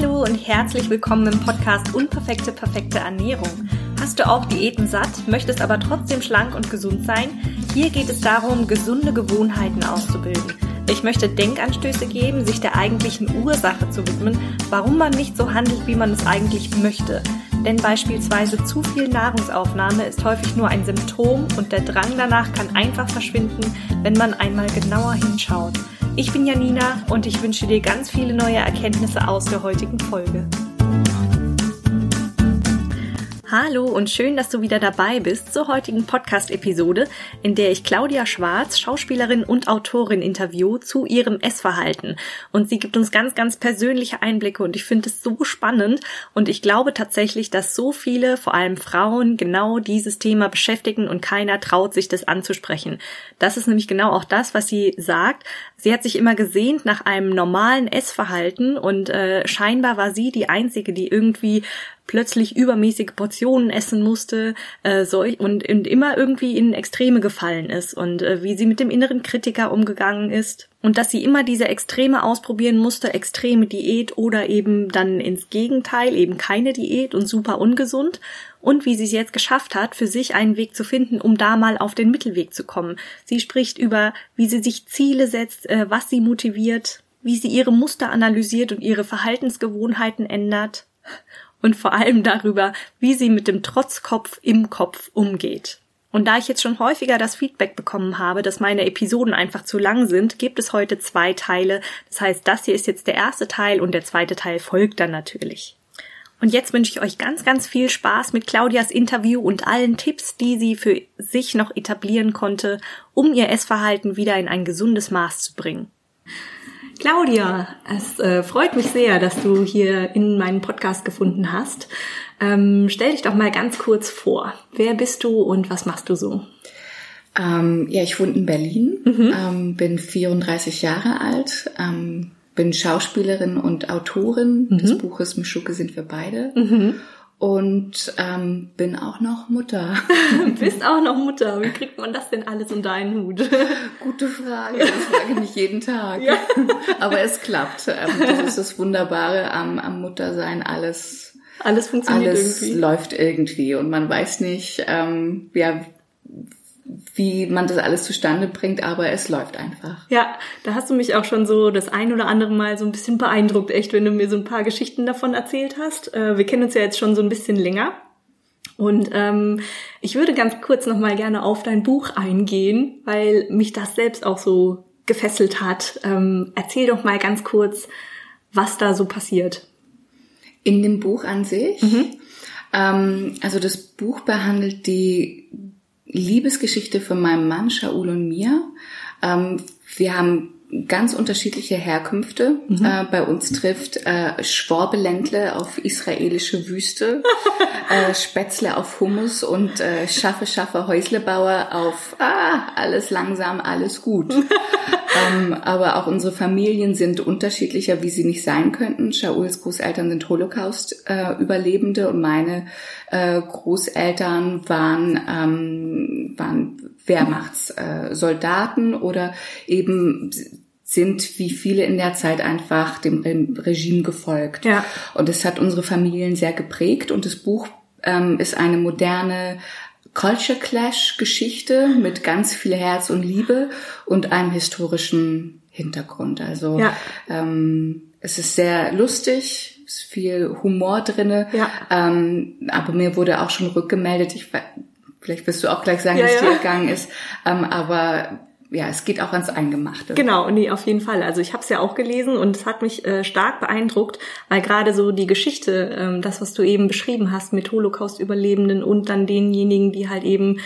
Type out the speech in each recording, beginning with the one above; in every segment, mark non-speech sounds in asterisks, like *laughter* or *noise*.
Hallo und herzlich willkommen im Podcast Unperfekte, perfekte Ernährung. Hast du auch Diäten satt, möchtest aber trotzdem schlank und gesund sein? Hier geht es darum, gesunde Gewohnheiten auszubilden. Ich möchte Denkanstöße geben, sich der eigentlichen Ursache zu widmen, warum man nicht so handelt, wie man es eigentlich möchte. Denn beispielsweise zu viel Nahrungsaufnahme ist häufig nur ein Symptom und der Drang danach kann einfach verschwinden, wenn man einmal genauer hinschaut. Ich bin Janina und ich wünsche dir ganz viele neue Erkenntnisse aus der heutigen Folge. Hallo und schön, dass du wieder dabei bist zur heutigen Podcast-Episode, in der ich Claudia Schwarz, Schauspielerin und Autorin, interview zu ihrem Essverhalten. Und sie gibt uns ganz, ganz persönliche Einblicke und ich finde es so spannend und ich glaube tatsächlich, dass so viele, vor allem Frauen, genau dieses Thema beschäftigen und keiner traut sich das anzusprechen. Das ist nämlich genau auch das, was sie sagt. Sie hat sich immer gesehnt nach einem normalen Essverhalten und äh, scheinbar war sie die Einzige, die irgendwie plötzlich übermäßige Portionen essen musste äh, so, und, und immer irgendwie in Extreme gefallen ist und äh, wie sie mit dem inneren Kritiker umgegangen ist. Und dass sie immer diese Extreme ausprobieren musste, extreme Diät oder eben dann ins Gegenteil, eben keine Diät und super ungesund und wie sie es jetzt geschafft hat, für sich einen Weg zu finden, um da mal auf den Mittelweg zu kommen. Sie spricht über, wie sie sich Ziele setzt, äh, was sie motiviert, wie sie ihre Muster analysiert und ihre Verhaltensgewohnheiten ändert und vor allem darüber, wie sie mit dem Trotzkopf im Kopf umgeht. Und da ich jetzt schon häufiger das Feedback bekommen habe, dass meine Episoden einfach zu lang sind, gibt es heute zwei Teile. Das heißt, das hier ist jetzt der erste Teil und der zweite Teil folgt dann natürlich. Und jetzt wünsche ich euch ganz, ganz viel Spaß mit Claudias Interview und allen Tipps, die sie für sich noch etablieren konnte, um ihr Essverhalten wieder in ein gesundes Maß zu bringen. Claudia, es äh, freut mich sehr, dass du hier in meinen Podcast gefunden hast. Ähm, stell dich doch mal ganz kurz vor. Wer bist du und was machst du so? Ähm, ja, ich wohne in Berlin, mhm. ähm, bin 34 Jahre alt, ähm, bin Schauspielerin und Autorin mhm. des Buches Mischuke sind wir beide. Mhm und ähm, bin auch noch Mutter. Bist auch noch Mutter. Wie kriegt man das denn alles in deinen Hut? Gute Frage. Das frage ich mich jeden Tag. Ja. Aber es klappt. Ähm, das ist das Wunderbare am, am Muttersein. Alles, alles funktioniert alles irgendwie. läuft irgendwie und man weiß nicht, ähm, ja, wie man das alles zustande bringt, aber es läuft einfach. Ja, da hast du mich auch schon so das ein oder andere Mal so ein bisschen beeindruckt, echt, wenn du mir so ein paar Geschichten davon erzählt hast. Äh, wir kennen uns ja jetzt schon so ein bisschen länger. Und ähm, ich würde ganz kurz nochmal gerne auf dein Buch eingehen, weil mich das selbst auch so gefesselt hat. Ähm, erzähl doch mal ganz kurz, was da so passiert. In dem Buch an sich? Mhm. Ähm, also das Buch behandelt die Liebesgeschichte von meinem Mann Shaul und mir. Ähm, wir haben ganz unterschiedliche Herkünfte. Mhm. Äh, bei uns trifft äh, Schworbeländle auf israelische Wüste, *laughs* äh, Spätzle auf Hummus und äh, Schaffe, Schaffe, Häuslebauer auf ah, alles langsam, alles gut. *laughs* ähm, aber auch unsere Familien sind unterschiedlicher, wie sie nicht sein könnten. Shauls Großeltern sind Holocaust-Überlebende äh, und meine äh, Großeltern waren, ähm, waren Wehrmachtssoldaten oder eben sind wie viele in der Zeit einfach dem Regime gefolgt. Ja. Und es hat unsere Familien sehr geprägt und das Buch ähm, ist eine moderne Culture Clash Geschichte mit ganz viel Herz und Liebe und einem historischen Hintergrund. Also ja. ähm, es ist sehr lustig, ist viel Humor drinne. Ja. Ähm, aber mir wurde auch schon rückgemeldet, ich vielleicht wirst du auch gleich sagen, ja, wie es dir gegangen ist, ähm, aber ja, es geht auch ans Eingemachte. Genau, nee, auf jeden Fall. Also ich habe es ja auch gelesen und es hat mich äh, stark beeindruckt, weil gerade so die Geschichte, ähm, das, was du eben beschrieben hast mit Holocaust-Überlebenden und dann denjenigen, die halt eben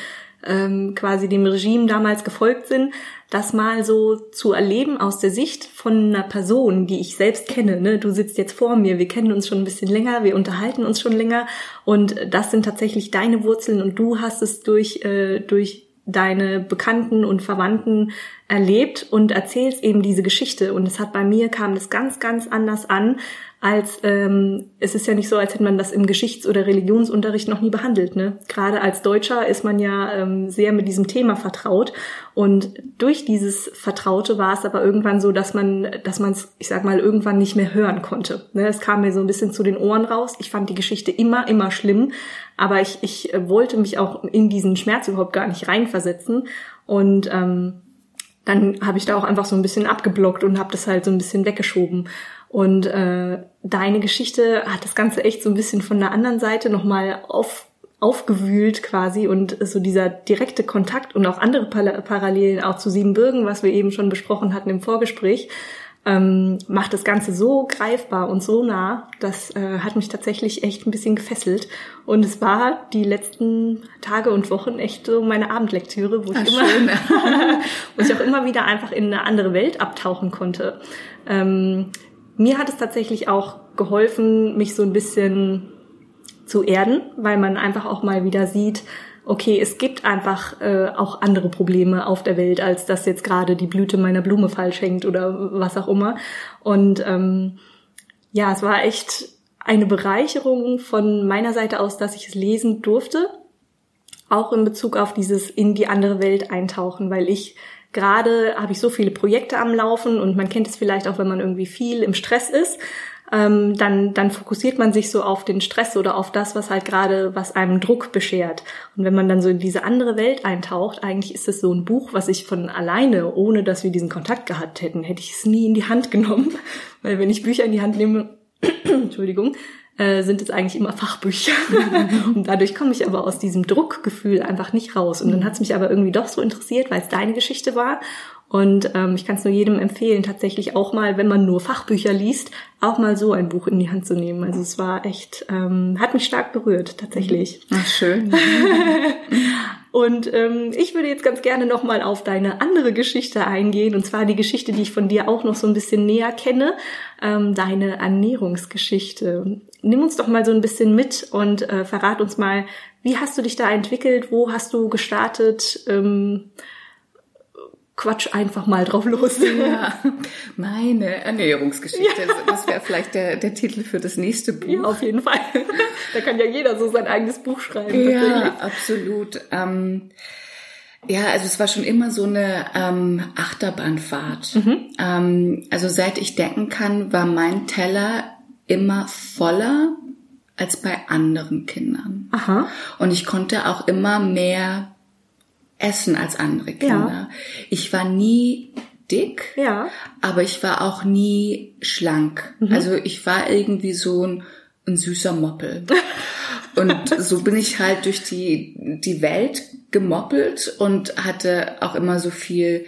ähm, quasi dem Regime damals gefolgt sind, das mal so zu erleben aus der Sicht von einer Person, die ich selbst kenne. Ne? Du sitzt jetzt vor mir, wir kennen uns schon ein bisschen länger, wir unterhalten uns schon länger und das sind tatsächlich deine Wurzeln und du hast es durch, äh, durch deine Bekannten und Verwandten erlebt und erzählst eben diese Geschichte. Und es hat bei mir kam das ganz, ganz anders an, als ähm, es ist ja nicht so, als hätte man das im Geschichts- oder Religionsunterricht noch nie behandelt. Ne? Gerade als Deutscher ist man ja ähm, sehr mit diesem Thema vertraut und durch dieses Vertraute war es aber irgendwann so, dass man, dass man es, ich sag mal, irgendwann nicht mehr hören konnte. Ne? Es kam mir so ein bisschen zu den Ohren raus. Ich fand die Geschichte immer, immer schlimm, aber ich, ich wollte mich auch in diesen Schmerz überhaupt gar nicht reinversetzen und ähm, dann habe ich da auch einfach so ein bisschen abgeblockt und habe das halt so ein bisschen weggeschoben. Und äh, deine Geschichte hat das Ganze echt so ein bisschen von der anderen Seite nochmal auf, aufgewühlt quasi und so dieser direkte Kontakt und auch andere Parallelen auch zu Siebenbürgen, was wir eben schon besprochen hatten im Vorgespräch, ähm, macht das Ganze so greifbar und so nah, das äh, hat mich tatsächlich echt ein bisschen gefesselt. Und es war die letzten Tage und Wochen echt so meine Abendlektüre, wo ich, Ach, immer, *laughs* wo ich auch immer wieder einfach in eine andere Welt abtauchen konnte. Ähm, mir hat es tatsächlich auch geholfen, mich so ein bisschen zu erden, weil man einfach auch mal wieder sieht, okay, es gibt einfach äh, auch andere Probleme auf der Welt, als dass jetzt gerade die Blüte meiner Blume falsch hängt oder was auch immer. Und ähm, ja, es war echt eine Bereicherung von meiner Seite aus, dass ich es lesen durfte, auch in Bezug auf dieses in die andere Welt eintauchen, weil ich Gerade habe ich so viele Projekte am Laufen und man kennt es vielleicht auch, wenn man irgendwie viel im Stress ist, ähm, dann, dann fokussiert man sich so auf den Stress oder auf das, was halt gerade, was einem Druck beschert. Und wenn man dann so in diese andere Welt eintaucht, eigentlich ist es so ein Buch, was ich von alleine, ohne dass wir diesen Kontakt gehabt hätten, hätte ich es nie in die Hand genommen. *laughs* Weil wenn ich Bücher in die Hand nehme, *clears throat* Entschuldigung, äh, sind es eigentlich immer Fachbücher. *laughs* und dadurch komme ich aber aus diesem Druckgefühl einfach nicht raus. Und dann hat es mich aber irgendwie doch so interessiert, weil es deine Geschichte war. Und ähm, ich kann es nur jedem empfehlen, tatsächlich auch mal, wenn man nur Fachbücher liest, auch mal so ein Buch in die Hand zu nehmen. Also es war echt, ähm, hat mich stark berührt, tatsächlich. Ach, schön. *laughs* Und ähm, ich würde jetzt ganz gerne nochmal auf deine andere Geschichte eingehen, und zwar die Geschichte, die ich von dir auch noch so ein bisschen näher kenne, ähm, deine Ernährungsgeschichte. Nimm uns doch mal so ein bisschen mit und äh, verrat uns mal, wie hast du dich da entwickelt, wo hast du gestartet? Ähm, Quatsch einfach mal drauf los. Ja, meine Ernährungsgeschichte. Ja. Das wäre vielleicht der, der Titel für das nächste Buch. Ja, auf jeden Fall. Da kann ja jeder so sein eigenes Buch schreiben. Ja, absolut. Ähm, ja, also es war schon immer so eine ähm, Achterbahnfahrt. Mhm. Ähm, also seit ich denken kann, war mein Teller immer voller als bei anderen Kindern. Aha. Und ich konnte auch immer mehr essen als andere Kinder. Ja. Ich war nie dick, ja. aber ich war auch nie schlank. Mhm. Also ich war irgendwie so ein, ein süßer Moppel. *laughs* und so bin ich halt durch die, die Welt gemoppelt und hatte auch immer so viel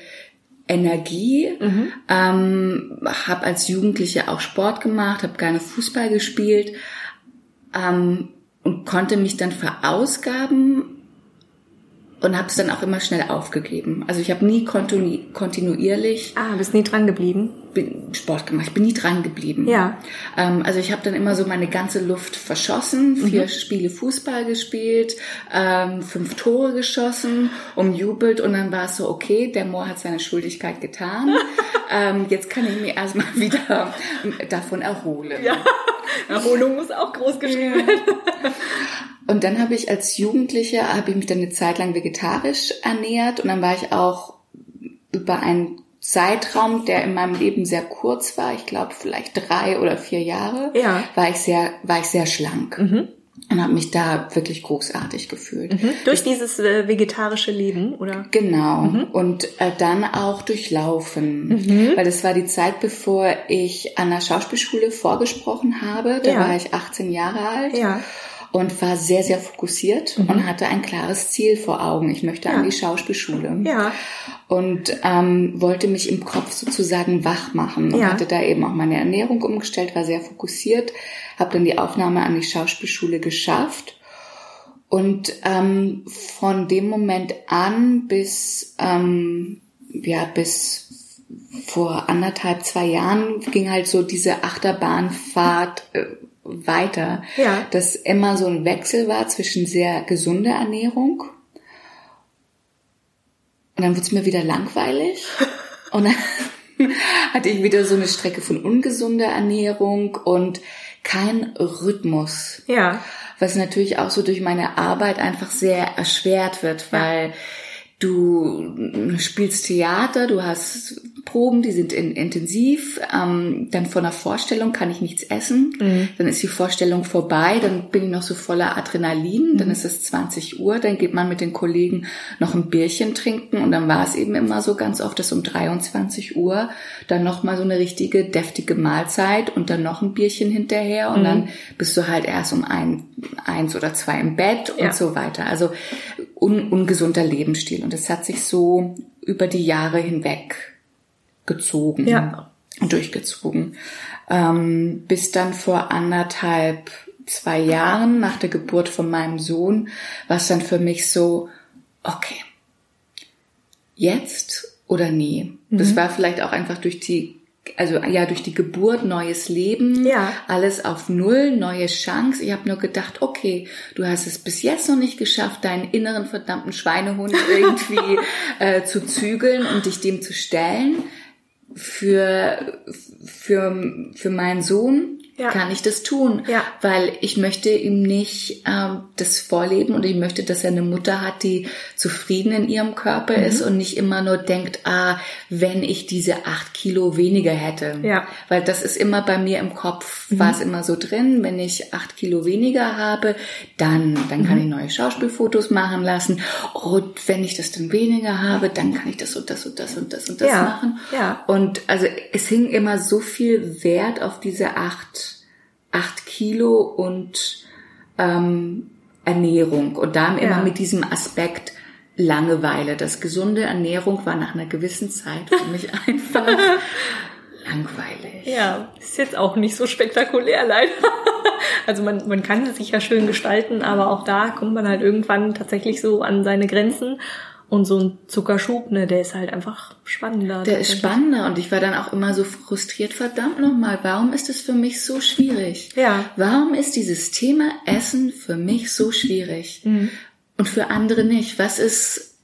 Energie, mhm. ähm, habe als Jugendliche auch Sport gemacht, habe gerne Fußball gespielt ähm, und konnte mich dann verausgaben und habe es dann auch immer schnell aufgegeben. Also ich habe nie kontinu kontinuierlich. Ah, bist nie dran geblieben? Bin Sport gemacht. Ich bin nie dran geblieben. Ja. Ähm, also ich habe dann immer so meine ganze Luft verschossen, vier mhm. Spiele Fußball gespielt, ähm, fünf Tore geschossen, umjubelt und dann war es so okay, der Moor hat seine Schuldigkeit getan. *laughs* ähm, jetzt kann ich mir erstmal wieder davon erholen. Ja. *laughs* Erholung muss auch groß geschrieben werden. Und dann habe ich als Jugendliche, habe ich mich dann eine Zeit lang vegetarisch ernährt und dann war ich auch über einen Zeitraum, der in meinem Leben sehr kurz war, ich glaube vielleicht drei oder vier Jahre, ja. war ich sehr, war ich sehr schlank. Mhm. Und habe mich da wirklich großartig gefühlt. Mhm. Durch dieses äh, vegetarische Leben, oder? Genau. Mhm. Und äh, dann auch durch Laufen. Mhm. Weil das war die Zeit, bevor ich an der Schauspielschule vorgesprochen habe. Da ja. war ich 18 Jahre alt. Ja und war sehr, sehr fokussiert mhm. und hatte ein klares Ziel vor Augen. Ich möchte ja. an die Schauspielschule. Ja. Und ähm, wollte mich im Kopf sozusagen wach machen und ja. hatte da eben auch meine Ernährung umgestellt, war sehr fokussiert, habe dann die Aufnahme an die Schauspielschule geschafft. Und ähm, von dem Moment an bis, ähm, ja, bis vor anderthalb, zwei Jahren ging halt so diese Achterbahnfahrt äh, weiter, ja. dass immer so ein Wechsel war zwischen sehr gesunder Ernährung und dann wurde es mir wieder langweilig *laughs* und dann, hatte ich wieder so eine Strecke von ungesunder Ernährung und kein Rhythmus. Ja. Was natürlich auch so durch meine Arbeit einfach sehr erschwert wird, weil ja. Du spielst Theater, du hast Proben, die sind in, intensiv. Ähm, dann vor einer Vorstellung kann ich nichts essen. Mhm. Dann ist die Vorstellung vorbei. Dann bin ich noch so voller Adrenalin. Mhm. Dann ist es 20 Uhr. Dann geht man mit den Kollegen noch ein Bierchen trinken. Und dann war es eben immer so ganz oft, dass um 23 Uhr dann noch mal so eine richtige deftige Mahlzeit und dann noch ein Bierchen hinterher. Und mhm. dann bist du halt erst um ein, eins oder zwei im Bett und ja. so weiter. Also un, ungesunder Lebensstil. Und das hat sich so über die Jahre hinweg gezogen ja. und durchgezogen. Ähm, bis dann vor anderthalb, zwei Jahren nach der Geburt von meinem Sohn war es dann für mich so, okay, jetzt oder nie. Mhm. Das war vielleicht auch einfach durch die also ja, durch die Geburt, neues Leben, ja. alles auf Null, neue Chance. Ich habe nur gedacht, okay, du hast es bis jetzt noch nicht geschafft, deinen inneren verdammten Schweinehund *laughs* irgendwie äh, zu zügeln und dich dem zu stellen für, für, für meinen Sohn ja. kann ich das tun, ja. weil ich möchte ihm nicht ähm, das vorleben und ich möchte, dass er eine Mutter hat, die zufrieden in ihrem Körper mhm. ist und nicht immer nur denkt, ah, wenn ich diese acht Kilo weniger hätte, ja. weil das ist immer bei mir im Kopf, mhm. war es immer so drin, wenn ich acht Kilo weniger habe, dann dann mhm. kann ich neue Schauspielfotos machen lassen und wenn ich das dann weniger habe, dann kann ich das und das und das und das und das machen ja. und also es hing immer so viel Wert auf diese acht acht Kilo und ähm, Ernährung und dann immer ja. mit diesem Aspekt Langeweile. Das gesunde Ernährung war nach einer gewissen Zeit für mich *laughs* einfach langweilig. Ja, ist jetzt auch nicht so spektakulär leider. *laughs* Also man, man kann es sich ja schön gestalten, aber auch da kommt man halt irgendwann tatsächlich so an seine Grenzen. Und so ein Zuckerschub, ne, der ist halt einfach spannender. Der ist spannender und ich war dann auch immer so frustriert, verdammt nochmal, warum ist es für mich so schwierig? Ja. Warum ist dieses Thema Essen für mich so schwierig? Mhm. Und für andere nicht? Was ist,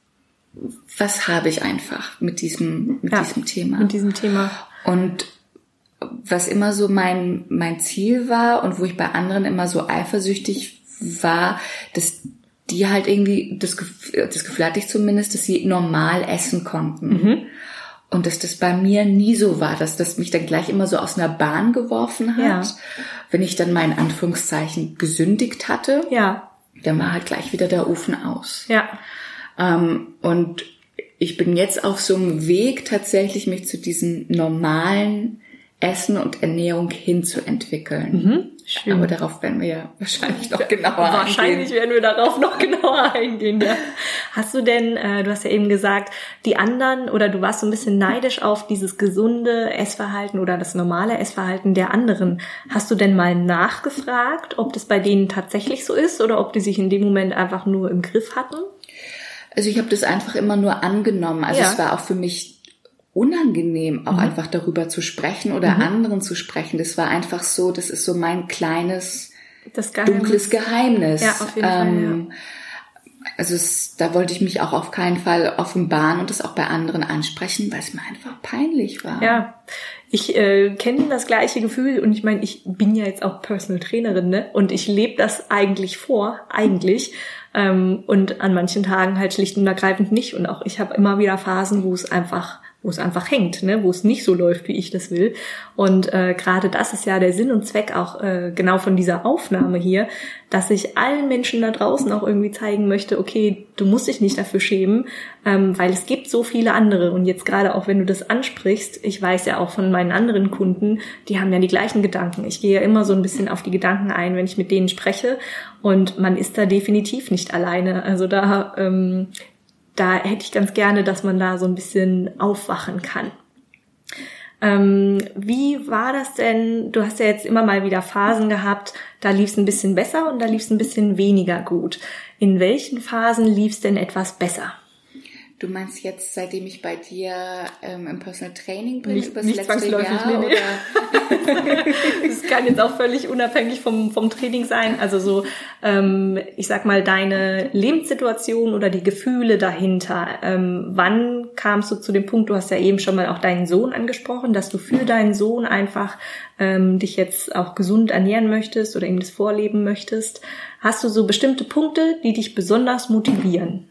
was habe ich einfach mit diesem, mit ja, diesem Thema? Mit diesem Thema. Und was immer so mein, mein Ziel war und wo ich bei anderen immer so eifersüchtig war, dass die halt irgendwie, das, das Gefühl hatte ich zumindest, dass sie normal essen konnten. Mhm. Und dass das bei mir nie so war, dass das mich dann gleich immer so aus einer Bahn geworfen hat. Ja. Wenn ich dann mal in Anführungszeichen gesündigt hatte, ja. dann war halt gleich wieder der Ofen aus. Ja. Ähm, und ich bin jetzt auf so einem Weg, tatsächlich mich zu diesem normalen Essen und Ernährung hinzuentwickeln. Mhm. Schön. Aber darauf werden wir ja wahrscheinlich noch genauer wahrscheinlich eingehen. Wahrscheinlich werden wir darauf noch *laughs* genauer eingehen, ja. Hast du denn, äh, du hast ja eben gesagt, die anderen oder du warst so ein bisschen neidisch auf dieses gesunde Essverhalten oder das normale Essverhalten der anderen. Hast du denn mal nachgefragt, ob das bei denen tatsächlich so ist oder ob die sich in dem Moment einfach nur im Griff hatten? Also ich habe das einfach immer nur angenommen. Also ja. es war auch für mich unangenehm, auch mhm. einfach darüber zu sprechen oder mhm. anderen zu sprechen. Das war einfach so, das ist so mein kleines, Geheimnis. dunkles Geheimnis. Ja, auf jeden ähm, Fall. Ja. Also es, da wollte ich mich auch auf keinen Fall offenbaren und das auch bei anderen ansprechen, weil es mir einfach peinlich war. Ja, ich äh, kenne das gleiche Gefühl und ich meine, ich bin ja jetzt auch Personal Trainerin ne? und ich lebe das eigentlich vor, eigentlich. Ähm, und an manchen Tagen halt schlicht und ergreifend nicht. Und auch ich habe immer wieder Phasen, wo es einfach wo es einfach hängt, ne? wo es nicht so läuft, wie ich das will. Und äh, gerade das ist ja der Sinn und Zweck auch äh, genau von dieser Aufnahme hier, dass ich allen Menschen da draußen auch irgendwie zeigen möchte, okay, du musst dich nicht dafür schämen, ähm, weil es gibt so viele andere. Und jetzt gerade auch, wenn du das ansprichst, ich weiß ja auch von meinen anderen Kunden, die haben ja die gleichen Gedanken. Ich gehe ja immer so ein bisschen auf die Gedanken ein, wenn ich mit denen spreche. Und man ist da definitiv nicht alleine. Also da ähm, da hätte ich ganz gerne, dass man da so ein bisschen aufwachen kann. Ähm, wie war das denn? Du hast ja jetzt immer mal wieder Phasen gehabt, da lief es ein bisschen besser und da lief es ein bisschen weniger gut. In welchen Phasen lief es denn etwas besser? Du meinst jetzt, seitdem ich bei dir ähm, im Personal Training bin, nicht, übers nicht letzte Jahr? Nee, nee. *laughs* das kann jetzt auch völlig unabhängig vom, vom Training sein. Also so, ähm, ich sag mal, deine Lebenssituation oder die Gefühle dahinter. Ähm, wann kamst du zu dem Punkt, du hast ja eben schon mal auch deinen Sohn angesprochen, dass du für deinen Sohn einfach ähm, dich jetzt auch gesund ernähren möchtest oder ihm das vorleben möchtest. Hast du so bestimmte Punkte, die dich besonders motivieren?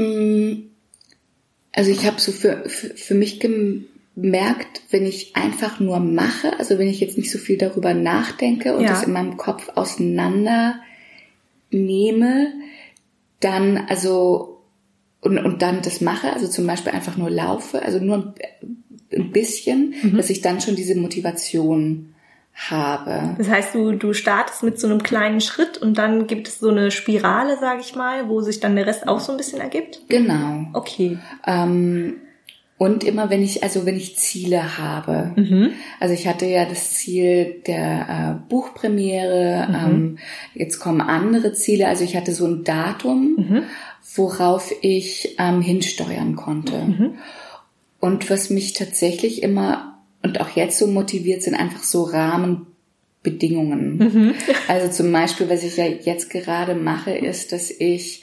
Mm, also ich habe so für, für, für mich gemerkt, wenn ich einfach nur mache, also wenn ich jetzt nicht so viel darüber nachdenke und ja. das in meinem Kopf auseinander nehme, dann also und, und dann das mache, also zum Beispiel einfach nur laufe, also nur ein bisschen, mhm. dass ich dann schon diese Motivation habe. Das heißt, du, du startest mit so einem kleinen Schritt und dann gibt es so eine Spirale, sage ich mal, wo sich dann der Rest auch so ein bisschen ergibt? Genau. Okay. Ähm, und immer wenn ich, also wenn ich Ziele habe. Mhm. Also ich hatte ja das Ziel der äh, Buchpremiere, mhm. ähm, jetzt kommen andere Ziele. Also ich hatte so ein Datum, mhm. worauf ich ähm, hinsteuern konnte. Mhm. Und was mich tatsächlich immer und auch jetzt so motiviert sind einfach so Rahmenbedingungen. Mhm. Also zum Beispiel, was ich ja jetzt gerade mache, ist, dass ich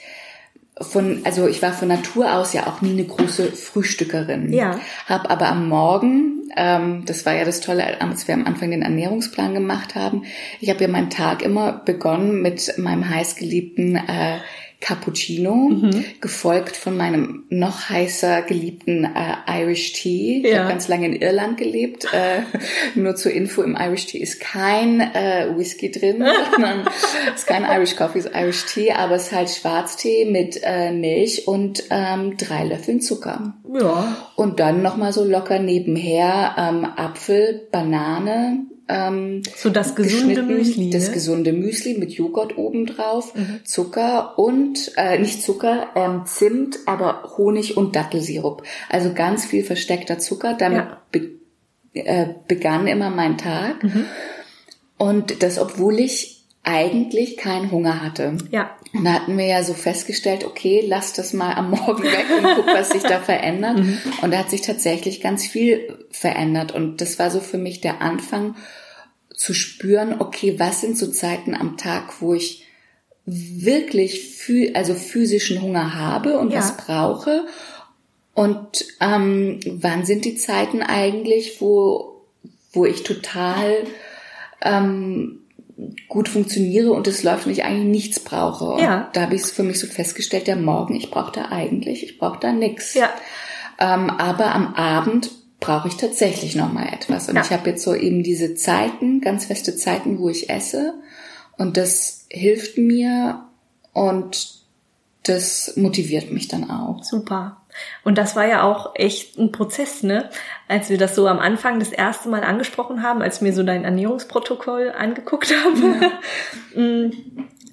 von, also ich war von Natur aus ja auch nie eine große Frühstückerin. Ja. Hab aber am Morgen, ähm, das war ja das Tolle, als wir am Anfang den Ernährungsplan gemacht haben, ich habe ja meinen Tag immer begonnen mit meinem heißgeliebten äh, Cappuccino, mhm. gefolgt von meinem noch heißer geliebten äh, Irish Tea. Ich ja. habe ganz lange in Irland gelebt. Äh, *laughs* nur zur Info, im Irish Tea ist kein äh, Whisky drin, *laughs* sondern es ist kein Irish Coffee, es ist Irish Tea, aber es ist halt Schwarztee mit äh, Milch und ähm, drei Löffeln Zucker. Ja. Und dann nochmal so locker nebenher ähm, Apfel, Banane, ähm, so das gesunde Müsli. Das ne? gesunde Müsli mit Joghurt obendrauf, mhm. Zucker und, äh, nicht Zucker, ähm, Zimt, aber Honig und Dattelsirup. Also ganz viel versteckter Zucker. Damit ja. be äh, begann immer mein Tag. Mhm. Und das, obwohl ich eigentlich keinen Hunger hatte. Ja. Und da hatten wir ja so festgestellt, okay, lass das mal am Morgen weg und guck, was sich da *laughs* verändert. Mhm. Und da hat sich tatsächlich ganz viel verändert. Und das war so für mich der Anfang zu spüren, okay, was sind so Zeiten am Tag, wo ich wirklich phys also physischen Hunger habe und ja. was brauche. Und ähm, wann sind die Zeiten eigentlich, wo, wo ich total ähm, gut funktioniere und es läuft und ich eigentlich nichts brauche. Und ja. da habe ich es für mich so festgestellt, der Morgen, ich brauche da eigentlich, ich brauche da nix. Ja. Ähm, aber am Abend brauche ich tatsächlich noch mal etwas. Und ja. ich habe jetzt so eben diese Zeiten, ganz feste Zeiten, wo ich esse. Und das hilft mir und das motiviert mich dann auch. Super. Und das war ja auch echt ein Prozess, ne? Als wir das so am Anfang das erste Mal angesprochen haben, als wir so dein Ernährungsprotokoll angeguckt *laughs* haben, ja. Mm,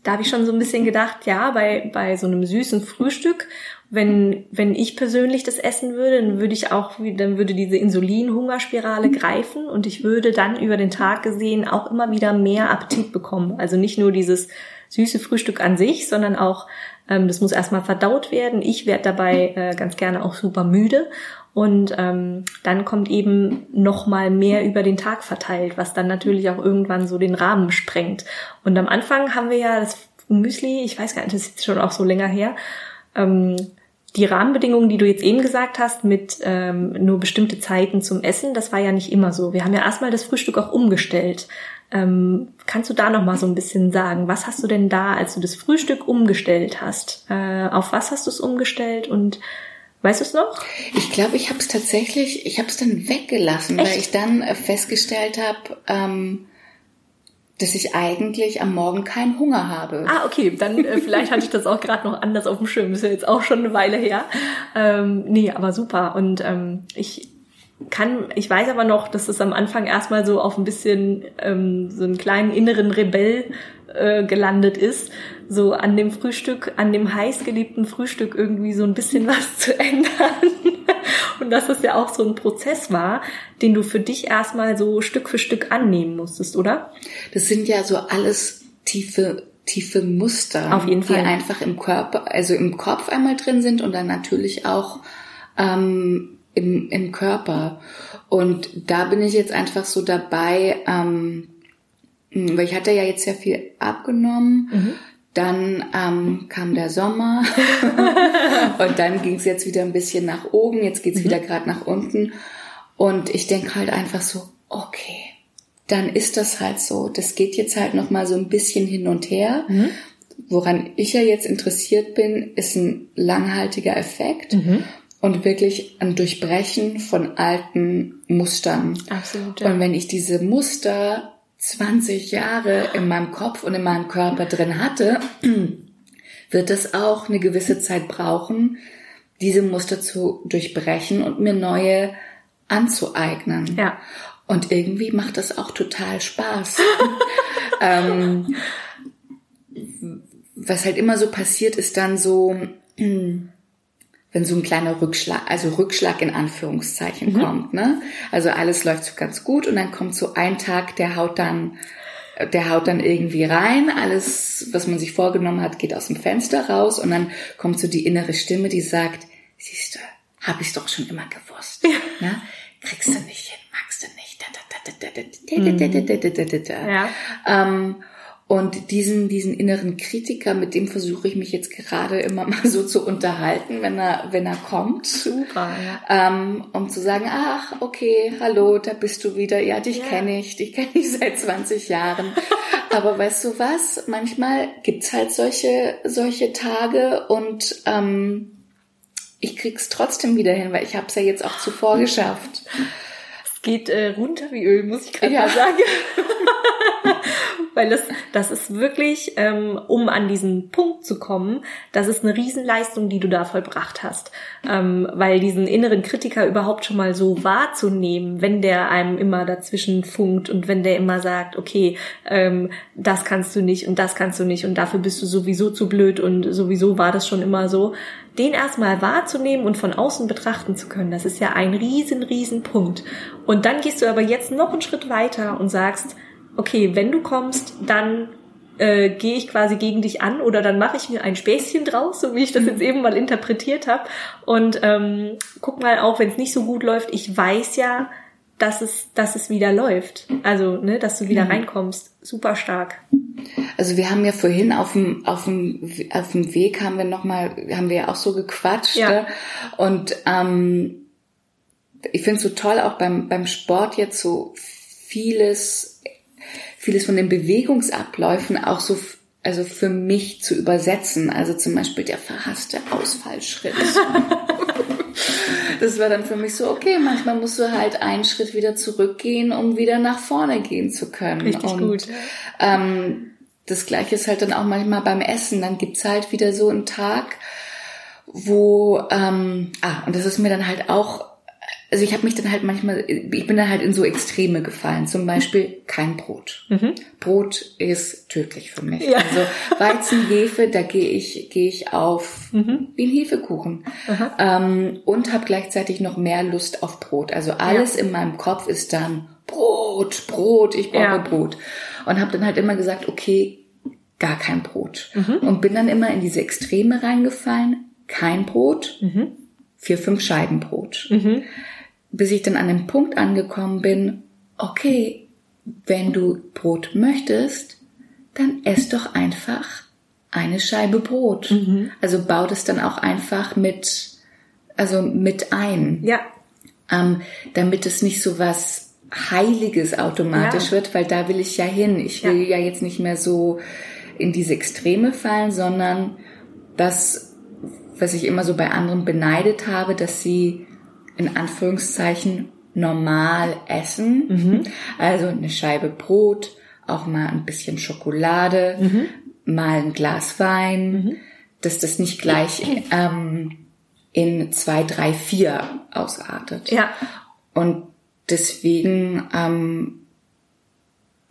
da habe ich schon so ein bisschen gedacht, ja, bei, bei so einem süßen Frühstück wenn, wenn ich persönlich das essen würde, dann würde ich auch, dann würde diese Insulin-Hungerspirale greifen und ich würde dann über den Tag gesehen auch immer wieder mehr Appetit bekommen. Also nicht nur dieses süße Frühstück an sich, sondern auch, ähm, das muss erstmal verdaut werden. Ich werde dabei äh, ganz gerne auch super müde und ähm, dann kommt eben noch mal mehr über den Tag verteilt, was dann natürlich auch irgendwann so den Rahmen sprengt. Und am Anfang haben wir ja das Müsli, ich weiß gar nicht, das ist jetzt schon auch so länger her, ähm, die Rahmenbedingungen, die du jetzt eben gesagt hast, mit ähm, nur bestimmte Zeiten zum Essen, das war ja nicht immer so. Wir haben ja erstmal das Frühstück auch umgestellt. Ähm, kannst du da noch mal so ein bisschen sagen? Was hast du denn da, als du das Frühstück umgestellt hast? Äh, auf was hast du es umgestellt und Weißt du es noch? Ich glaube, ich habe es tatsächlich, ich habe es dann weggelassen, Echt? weil ich dann äh, festgestellt habe, ähm, dass ich eigentlich am Morgen keinen Hunger habe. Ah, okay, dann äh, vielleicht hatte ich das auch gerade noch anders auf dem Schirm. Ist ja jetzt auch schon eine Weile her. Ähm, nee, aber super. Und ähm, ich kann, ich weiß aber noch, dass es am Anfang erstmal so auf ein bisschen ähm, so einen kleinen inneren Rebell äh, gelandet ist, so an dem Frühstück, an dem heißgeliebten Frühstück irgendwie so ein bisschen *laughs* was zu ändern. Und dass das ja auch so ein Prozess war, den du für dich erstmal so Stück für Stück annehmen musstest, oder? Das sind ja so alles tiefe tiefe Muster, Auf jeden die Fall. einfach im Körper, also im Kopf einmal drin sind und dann natürlich auch ähm, im, im Körper. Und da bin ich jetzt einfach so dabei, ähm, weil ich hatte ja jetzt sehr viel abgenommen. Mhm. Dann ähm, kam der Sommer *laughs* und dann ging es jetzt wieder ein bisschen nach oben, jetzt geht's wieder gerade nach unten. Und ich denke halt einfach so, okay, dann ist das halt so. Das geht jetzt halt noch mal so ein bisschen hin und her. Woran ich ja jetzt interessiert bin, ist ein langhaltiger Effekt und wirklich ein Durchbrechen von alten Mustern. Absolut. Und wenn ich diese Muster 20 Jahre in meinem Kopf und in meinem Körper drin hatte, *clears throat* wird es auch eine gewisse Zeit brauchen, diese Muster zu durchbrechen und mir neue anzueignen. Ja. Und irgendwie macht das auch total Spaß. *laughs* ähm, was halt immer so passiert, ist dann so, *clears throat* wenn so ein kleiner Rückschlag, also Rückschlag in Anführungszeichen mhm. kommt. Ne? Also alles läuft so ganz gut und dann kommt so ein Tag, der haut dann, der haut dann irgendwie rein, alles, was man sich vorgenommen hat, geht aus dem Fenster raus und dann kommt so die innere Stimme, die sagt, siehst du, hab ich's doch schon immer gewusst. Ja. Ne? Kriegst du nicht hin, magst du nicht. da, da und diesen, diesen inneren Kritiker, mit dem versuche ich mich jetzt gerade immer mal so zu unterhalten, wenn er, wenn er kommt. Super, ja. Ähm, um zu sagen, ach, okay, hallo, da bist du wieder. Ja, dich Ja. kenne ich, dich kenne ich seit 20 Jahren. *laughs* Aber weißt du was? Manchmal gibt's halt solche, solche Tage und ähm, ich krieg's trotzdem wieder hin, weil ich habe es ja jetzt auch zuvor *laughs* geschafft. Geht äh, runter wie Öl, muss ich gerade Ja. mal sagen. *laughs* Weil das, das ist wirklich, ähm, um an diesen Punkt zu kommen, das ist eine Riesenleistung, die du da vollbracht hast. Ähm, weil diesen inneren Kritiker überhaupt schon mal so wahrzunehmen, wenn der einem immer dazwischen funkt und wenn der immer sagt, okay, ähm, das kannst du nicht und das kannst du nicht und dafür bist du sowieso zu blöd und sowieso war das schon immer so, den erstmal wahrzunehmen und von außen betrachten zu können, das ist ja ein riesen, riesen Punkt. Und dann gehst du aber jetzt noch einen Schritt weiter und sagst, okay, wenn du kommst, dann äh, gehe ich quasi gegen dich an oder dann mache ich mir ein Späßchen draus, so wie ich das jetzt eben mal interpretiert habe. Und ähm, guck mal, auch wenn es nicht so gut läuft, ich weiß ja, dass es, dass es wieder läuft. Also, ne, dass du wieder reinkommst. Super stark. Also wir haben ja vorhin auf dem auf dem auf dem Weg haben wir noch mal haben wir ja auch so gequatscht Ja. ne? und ähm, ich finde es so toll auch beim beim Sport jetzt so vieles vieles von den Bewegungsabläufen auch so also für mich zu übersetzen also zum Beispiel der verhasste Ausfallschritt *laughs* das war dann für mich so okay manchmal musst du halt einen Schritt wieder zurückgehen um wieder nach vorne gehen zu können Richtig und, gut. ähm, das gleiche ist halt dann auch manchmal beim Essen. Dann gibt's halt wieder so einen Tag, wo, ähm, ah, und das ist mir dann halt auch, also ich habe mich dann halt manchmal, ich bin dann halt in so Extreme gefallen. Zum Beispiel kein Brot. Brot ist tödlich für mich. Mhm. Ja. Also Weizen, Hefe, da gehe ich, gehe ich auf Mhm. wie ein Hefekuchen. Ähm, und habe gleichzeitig noch mehr Lust auf Brot. Also alles in meinem Kopf ist dann Brot, Brot, ich brauche Ja. Brot. Und habe dann halt immer gesagt, okay, gar kein Brot. Mhm. Und bin dann immer in diese Extreme reingefallen, kein Brot, Mhm. vier, fünf Scheiben Brot. Bis ich dann an den Punkt angekommen bin, okay, wenn du Brot möchtest, dann ess doch einfach eine Scheibe Brot. Mhm. Also bau das dann auch einfach mit, also mit ein Ja, ähm, damit es nicht so was Heiliges automatisch Ja. wird, weil da will ich ja hin. Ich will ja. jetzt nicht mehr so in diese Extreme fallen, sondern das, was ich immer so bei anderen beneidet habe, dass sie in Anführungszeichen normal essen. Also eine Scheibe Brot, auch mal ein bisschen Schokolade, mal ein Glas Wein, dass das nicht gleich ähm, in zwei, drei, vier ausartet. ja, Und deswegen ähm,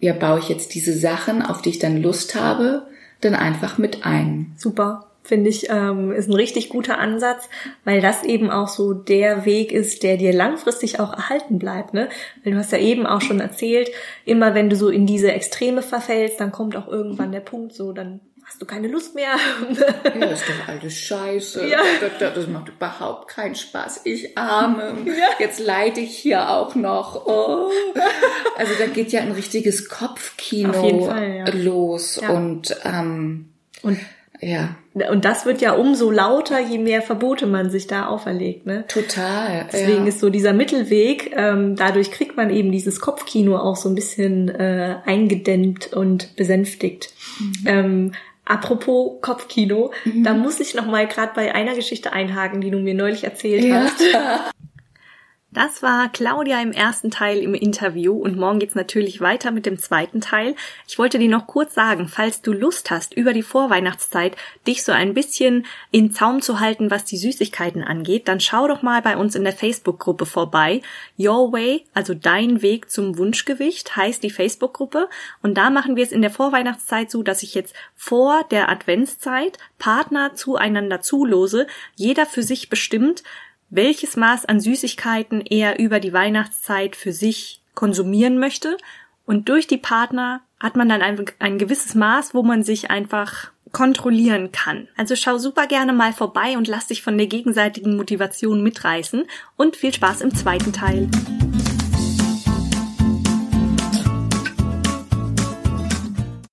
ja, baue ich jetzt diese Sachen, auf die ich dann Lust habe, dann einfach mit ein. super. Finde ich, ähm, ist ein richtig guter Ansatz, weil das eben auch so der Weg ist, der dir langfristig auch erhalten bleibt. Ne? Weil du hast ja eben auch schon erzählt, immer wenn du so in diese Extreme verfällst, dann kommt auch irgendwann der Punkt, so dann hast du keine Lust mehr. ja, das ist doch alles Scheiße. Ja. Das, das, macht überhaupt keinen Spaß. Ich arme. Ja. Jetzt leide ich hier auch noch. Oh. Also da geht ja ein richtiges Kopfkino Fall, ja. los. Und, ähm, und ja. Und das wird ja umso lauter, je mehr Verbote man sich da auferlegt. Ne? Total. Deswegen ja. ist so dieser Mittelweg, ähm, dadurch kriegt man eben dieses Kopfkino auch so ein bisschen äh, eingedämmt und besänftigt. Mhm. Ähm, Apropos Kopfkino, mhm. da muss ich noch mal gerade bei einer Geschichte einhaken, die du mir neulich erzählt ja. hast. *laughs* Das war Claudia im ersten Teil im Interview und morgen geht's natürlich weiter mit dem zweiten Teil. Ich wollte dir noch kurz sagen, falls du Lust hast, über die Vorweihnachtszeit dich so ein bisschen in Zaum zu halten, was die Süßigkeiten angeht, dann schau doch mal bei uns in der Facebook-Gruppe vorbei. Your Way, also dein Weg zum Wunschgewicht, heißt die Facebook-Gruppe. Und da machen wir es in der Vorweihnachtszeit so, dass ich jetzt vor der Adventszeit Partner zueinander zulose, jeder für sich bestimmt, welches Maß an Süßigkeiten er über die Weihnachtszeit für sich konsumieren möchte. Und durch die Partner hat man dann ein, ein gewisses Maß, wo man sich einfach kontrollieren kann. Also schau super gerne mal vorbei und lass dich von der gegenseitigen Motivation mitreißen und viel Spaß im zweiten Teil.